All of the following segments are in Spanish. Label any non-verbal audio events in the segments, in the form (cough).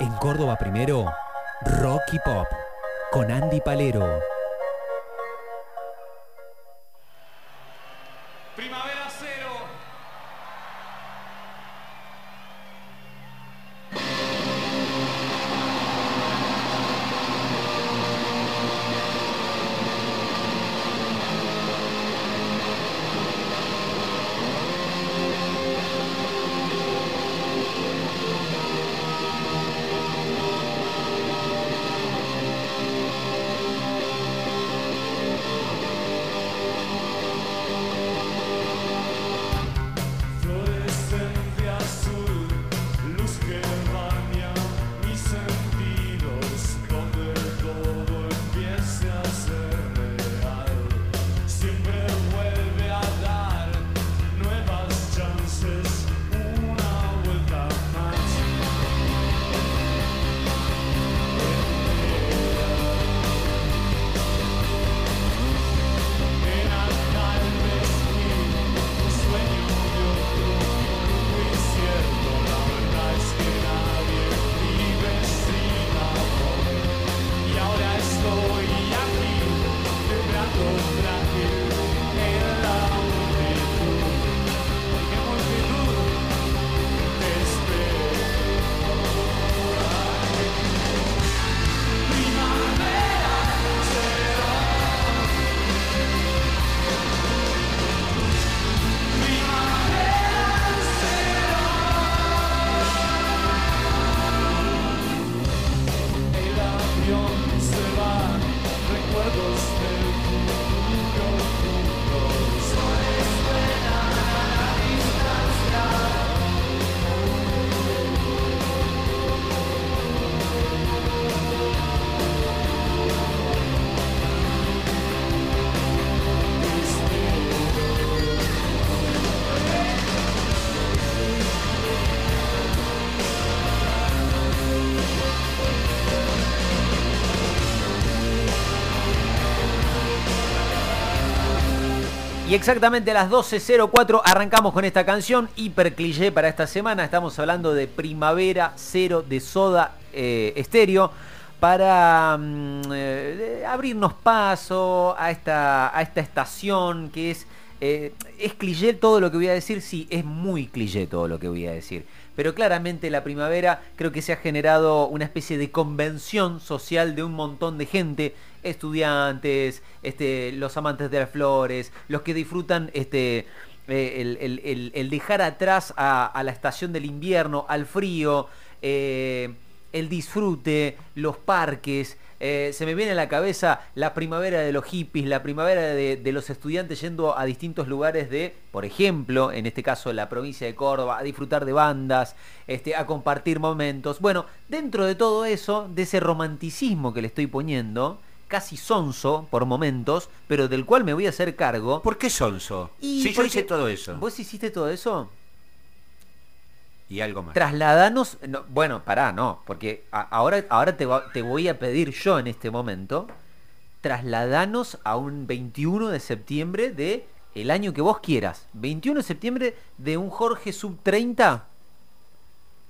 En Córdoba primero, Rocky Pop, con Andy Palero. Y exactamente a las 12.04 arrancamos con esta canción, hiper cliché para esta semana. Estamos hablando de Primavera Cero de Soda eh, Estéreo para mm, eh, abrirnos paso a esta, a esta estación que es... eh, ¿Es cliché todo lo que voy a decir? Sí, es muy cliché todo lo que voy a decir. Pero claramente la primavera creo que se ha generado una especie de convención social de un montón de gente, estudiantes, este, los amantes de las flores, los que disfrutan este, eh, el, el- el- dejar atrás a, a la estación del invierno, al frío, eh, el disfrute, los parques. eh, se me viene a la cabeza la primavera de los hippies, la primavera de, de los estudiantes yendo a distintos lugares de, por ejemplo, en este caso la provincia de Córdoba, a disfrutar de bandas, este, a compartir momentos. Bueno, dentro de todo eso, de ese romanticismo que le estoy poniendo, casi sonso por momentos, pero del cual me voy a hacer cargo. ¿Por qué sonso? Y Sí, yo hice todo eso. ¿Vos hiciste todo eso? Y algo más. Trasladanos, no, bueno, pará, no, porque a- ahora, ahora te, va- te voy a pedir yo en este momento, trasladanos a un 21 de septiembre de el año que vos quieras. 21 de septiembre de un Jorge sub 30.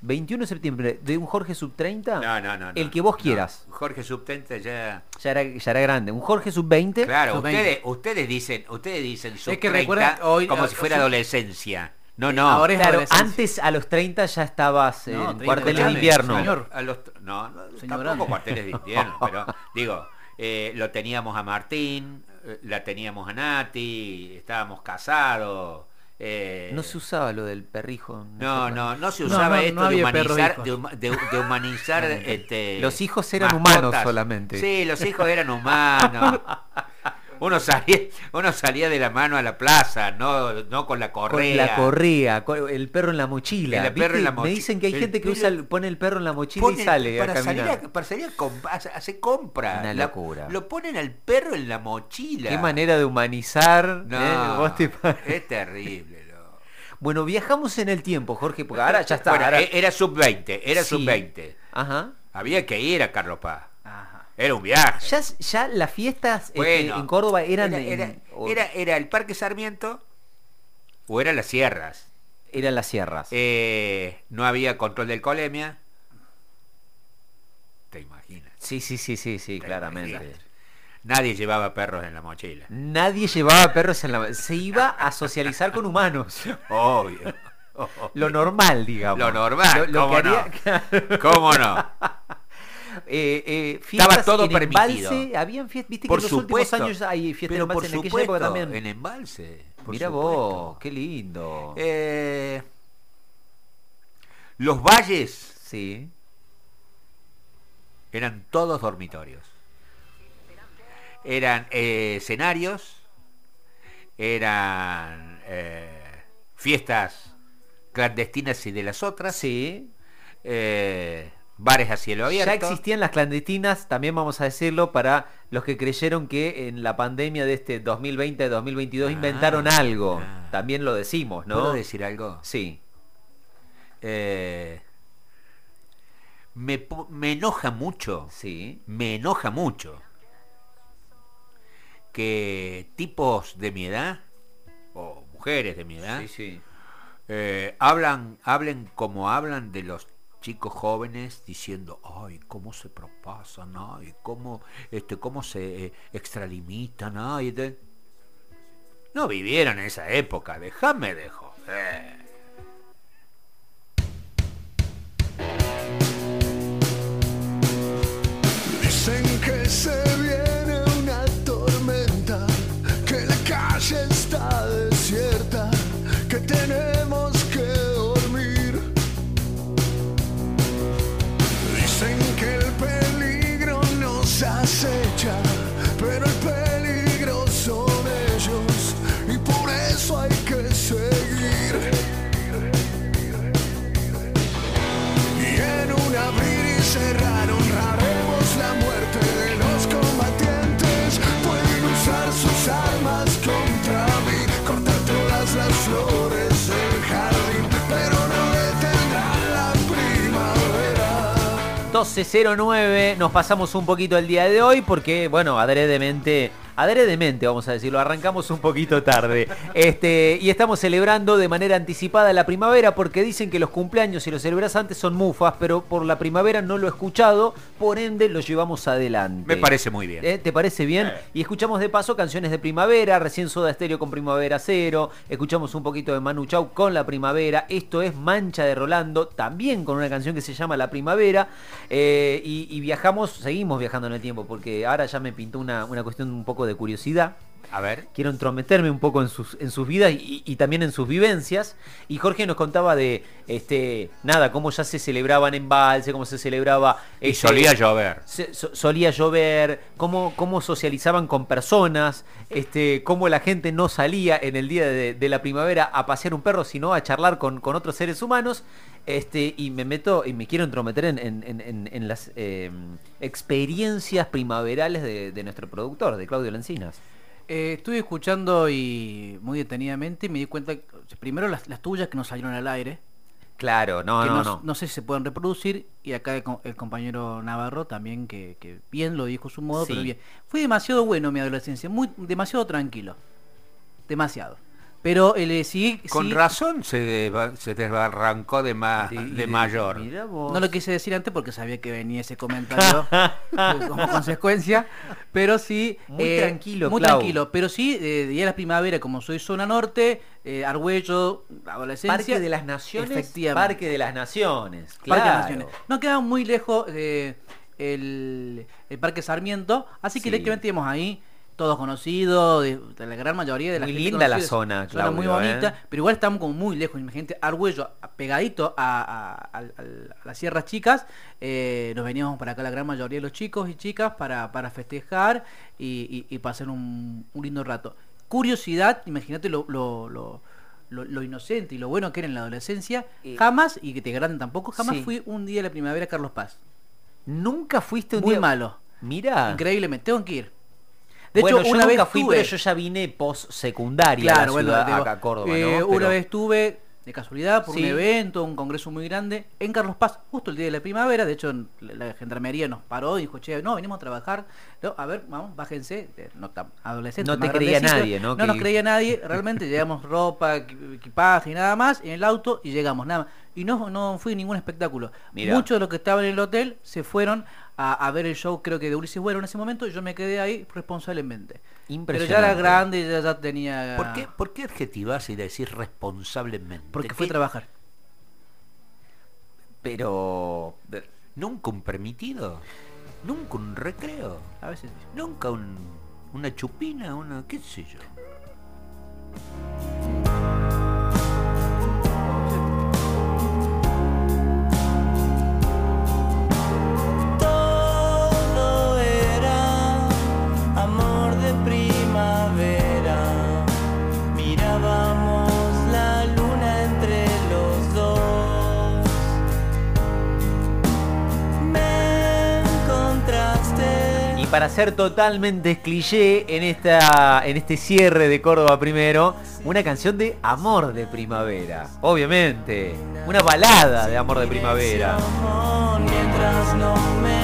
21 de septiembre de un Jorge sub 30. No, no, no. no, El que vos no. quieras. Jorge Subtente ya. Ya, era, ya era grande. Un Jorge sub 20. Claro, Sub ustedes, ustedes dicen, ustedes dicen sub que 30 recuerda, hoy- como hoy- si fuera sub- adolescencia. No, no. Ahora es Claro, antes a los 30 ya estabas No, en 30, cuartel de invierno. señor. A los, no, no Señor tampoco cuarteles de invierno, (laughs) pero digo, eh, lo teníamos a Martín, eh, la teníamos a Nati, estábamos casados. Eh, No se usaba lo del perrijo. no, no, no se usaba no, esto no de humanizar, de, huma- de- de humanizar (laughs) este, Los hijos eran humanos solamente. Sí, los hijos eran humanos. (laughs) Uno salía, uno salía de la mano a la plaza, no, no con la Con correa. la correa, con el perro en la mochila. El perro en la Me dicen que hay el gente que usa pone el perro en la mochila y sale a para salir a, para salir a comp- a hacer- compra. Una La- locura. lo ponen al perro en la mochila. Qué manera de humanizar. No, ¿eh? Vos te- es terrible. Bueno, viajamos en el tiempo, Jorge, porque ahora ya está. Bueno, ahora- e- era sub-20, era Sí. sub-20. Ajá. Había que ir a Carlos Paz. Ajá. Era un viaje. Ya, ya las fiestas este, Bueno, en Córdoba eran, Era, en- era, o- era- era el Parque Sarmiento o eran las sierras. eran las sierras. Eh, no había control de alcoholemia. Sí, sí, sí, sí, sí, claramente. Nadie llevaba perros en la mochila. Nadie llevaba perros en la... Se iba a socializar con humanos. (laughs) Obvio. Lo normal, digamos. Lo normal, Lo, lo que ¿cómo haría- ¿Cómo no? (laughs) Eh, eh, Estaba todo en permitido. embalse, habían fiestas, viste Por que en los supuesto. últimos años hay fiestas Pero en por en aquella supuesto, época también. en embalse. Mira vos, qué lindo. Eh, los valles sí. eran todos dormitorios. Eran eh, escenarios, eran eh, fiestas clandestinas y de las otras, Sí. eh, bares a cielo abierto. Ya existían las clandestinas, también vamos a decirlo, para los que creyeron que en la pandemia de este 2020-2022 Ah, inventaron algo. ah. También lo decimos, ¿no? ¿Puedo decir algo? Sí. Eh, me, me enoja mucho, Sí. me enoja mucho que tipos de mi edad, o mujeres de mi edad, Sí, sí. eh, hablan, hablen como hablan de los chicos jóvenes diciendo, ay, cómo se propasan, ay, cómo, este, cómo se eh, extralimitan, ay, de-". no vivieron esa época, déjame de joder. 12.09, nos pasamos un poquito el día de hoy porque, bueno, adredemente, adredemente vamos a decirlo, arrancamos un poquito tarde. Este, y estamos celebrando de manera anticipada la primavera porque dicen que los cumpleaños y los celebras antes son mufas, pero por la primavera no lo he escuchado, por ende lo llevamos adelante. Me parece muy bien. ¿Eh? ¿Te parece bien? Y escuchamos de paso canciones de primavera, recién Soda Stereo con Primavera Cero, escuchamos un poquito de Manu Chao con La Primavera, esto es Mancha de Rolando, también con una canción que se llama La Primavera, eh, y, y viajamos, seguimos viajando en el tiempo, porque ahora ya me pintó una, una cuestión un poco de curiosidad. A ver. Quiero entrometerme un poco en sus, en sus vidas y, y también en sus vivencias. Y Jorge nos contaba de, este, nada, cómo ya se celebraban en Balse, cómo se celebraba... Y este, solía llover. se- so- solía llover, cómo, cómo socializaban con personas, este, cómo la gente no salía en el día de, de la primavera a pasear un perro, sino a charlar con, con otros seres humanos. Este, y me meto y me quiero entrometer en, en- en- las eh, experiencias primaverales de, de nuestro productor, de Claudio Lencinas. Eh, estuve escuchando y muy detenidamente y me di cuenta, que, primero las, las tuyas que no salieron al aire, Claro, no, que no, no, no. sé si se pueden reproducir, y acá el, el compañero Navarro también, que, que bien lo dijo a su modo, Sí. pero bien. Fue demasiado bueno mi adolescencia, muy demasiado tranquilo, demasiado. Pero el sí, Con sí, razón se, deba- se desbarrancó de, ma- de mayor. No lo quise decir antes porque sabía que venía ese comentario (laughs) como consecuencia, pero sí... Muy tranquilo, Muy Clau. tranquilo, pero sí, eh, día de la primavera, como soy zona norte, eh, Argüello, adolescencia... Parque de las Naciones. Efectivamente. Parque de las Naciones. Parque Claro. Naciones. No quedaba muy lejos eh, el, el Parque Sarmiento, así que Sí. directamente íbamos ahí, todos conocidos, de, de la gran mayoría de la Muy gente linda la zona, Zona muy bonita, ¿eh? pero igual estamos como muy lejos. Imagínate, Argüello, pegadito a, las sierras chicas, eh, nos veníamos para acá la gran mayoría de los chicos y chicas para, para festejar y, y- y pasar un, un lindo rato. Curiosidad, imagínate lo, lo- lo- lo- lo inocente y lo bueno que era en la adolescencia, Eh, jamás, y que te granden tampoco, jamás sí. fui un día de la primavera a Carlos Paz. Nunca fuiste un Muy día- malo. Mira. Increíblemente, tengo que ir. De bueno, hecho, yo una nunca vez fui, tuve, pero yo ya vine post secundaria claro, a la bueno, ciudad, digo, acá a Córdoba, eh, ¿no? una Pero- vez estuve de casualidad por Sí. un evento, un congreso muy grande en Carlos Paz, justo el día de la primavera. De hecho, la, gendarmería nos paró y dijo, che, no, venimos a trabajar. No, a ver, vamos, bájense. Eh, No, adolescentes. No te creía nadie, ¿no? No nos Que- creía nadie. Realmente llevamos (laughs) ropa, equi- equipaje y nada más en el auto y llegamos, nada más. Y no, no fui ningún espectáculo. Mirá. Muchos de los que estaban en el hotel se fueron a, a ver el show, creo que de Ulises Bueno en ese momento, yo me quedé ahí responsablemente. Pero ya Impresionante. era grande, ya, ya tenía... ¿Por qué, ¿Por qué adjetivas y decir responsablemente? Porque fue a ¿Qué- trabajar. Pero... Nunca un permitido, nunca un recreo, A veces. nunca un, una chupina, una qué sé yo. Para ser totalmente cliché en esta en este cierre de Córdoba primero, una canción de amor de primavera, obviamente, una balada de amor de primavera. Mientras no me.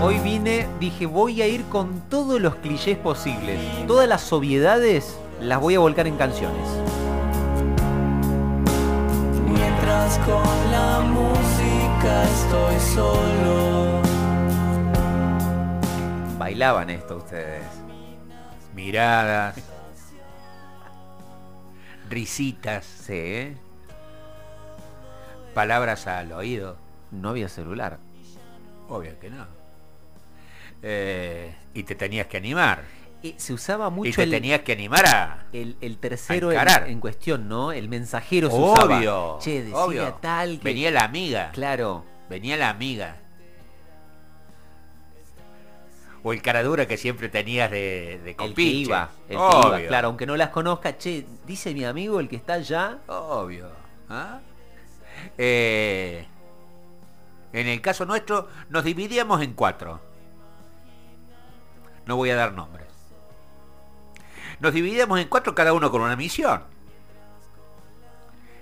Hoy vine, dije, voy a ir con todos los clichés posibles. Todas las obviedades las voy a volcar en canciones. Estoy solo. Bailaban esto ustedes. Miradas, risitas, Sí, ¿eh? palabras al oído. no había celular. Obvio que no. Eh, y te tenías que animar. Eh, se usaba Y mucho te el, tenías que animar a... el, el tercero a en, cuestión, ¿no? El mensajero se usaba. Obvio. Che, decía obvio. tal que... Venía la amiga. Claro. Venía la amiga. O el cara dura que siempre tenías de, de El que iba, el que Obvio. iba, claro, aunque no las conozca, che, dice mi amigo el que está allá, Obvio. ¿ah? Eh, en el caso nuestro nos dividíamos en cuatro. No voy a dar nombres. Nos dividíamos en cuatro cada uno con una misión.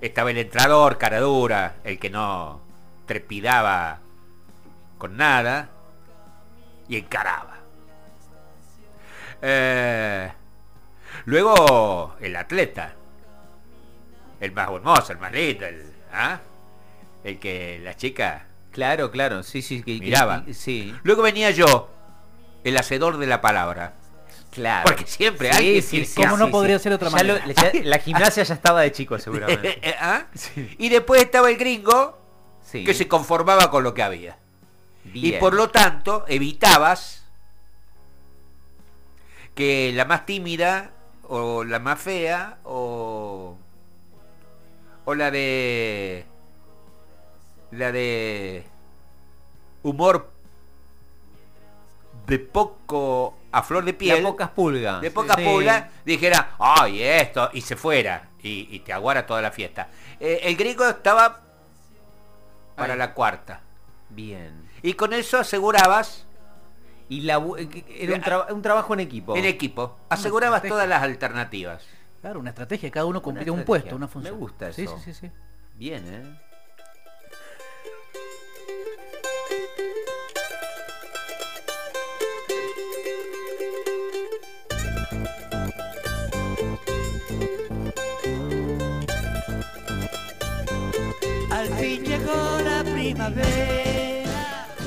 Estaba el entrador, cara dura, el que no trepidaba con nada y encaraba. Eh, luego el atleta, el más hermoso, el más lindo, el, ¿ah? el que la chica claro, claro, sí, sí, que, que- Miraba. sí, Luego venía yo, el hacedor de la palabra. Claro. Porque siempre Sí, alguien sí, sí, que ¿Cómo no podría ser otra Ya lo- manera? ya- (laughs) la gimnasia ya estaba de chico seguramente. (laughs) ¿Ah? Y después estaba el gringo que se conformaba con lo que había. Y por lo tanto evitabas que la más tímida o la más fea o, o la de la de humor de poco a flor de piel La pocas pulgas. de poca Sí. pulga dijera ay esto y se fuera y, y te aguara toda la fiesta Eh, el gringo estaba para la cuarta Bien. y con eso asegurabas Y la, eh, era un, traba- un trabajo en equipo. en equipo asegurabas todas las alternativas Claro, una estrategia, cada uno cumplía un puesto, una función. Me gusta Sí, eso. sí, sí, sí. Bien, ¿eh?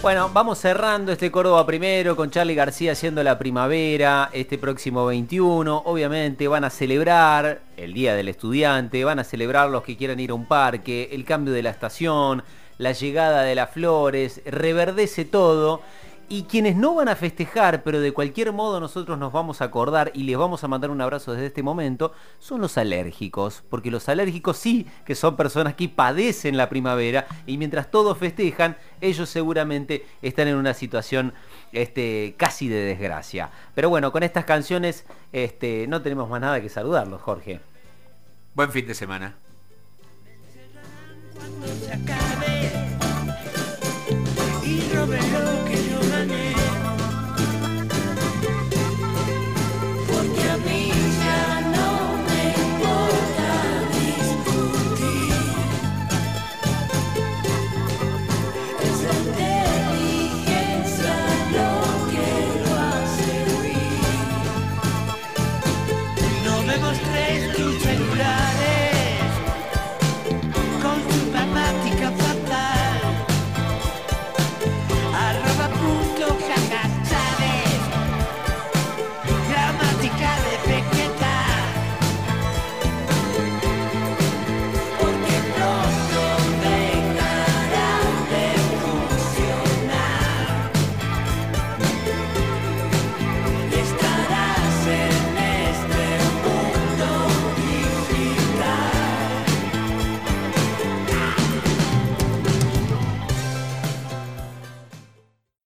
Bueno, vamos cerrando este Córdoba primero con Charlie García haciendo la primavera este próximo 21. Obviamente van a celebrar el Día del Estudiante, van a celebrar los que quieran ir a un parque, el cambio de la estación, la llegada de las flores, reverdece todo. Y quienes no van a festejar, pero de cualquier modo nosotros nos vamos a acordar y les vamos a mandar un abrazo desde este momento, son los alérgicos. Porque los alérgicos sí que son personas que padecen la primavera y mientras todos festejan, ellos seguramente están en una situación este, casi de desgracia. Pero bueno, con estas canciones este, no tenemos más nada que saludarlos, Jorge. Buen fin de semana.